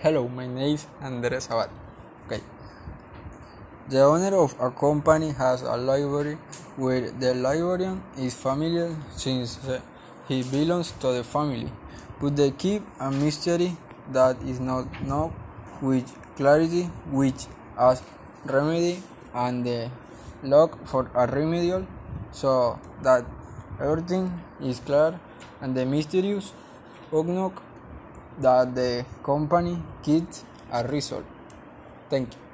Hello, my name is Andres Abad. Okay. The owner of a company has a library where the librarian is familiar since he belongs to the family, but they keep a mystery that is not known with clarity, which as remedy and the look for a remedial so that everything is clear and the mysterious unknown that the company gets a result. Thank you.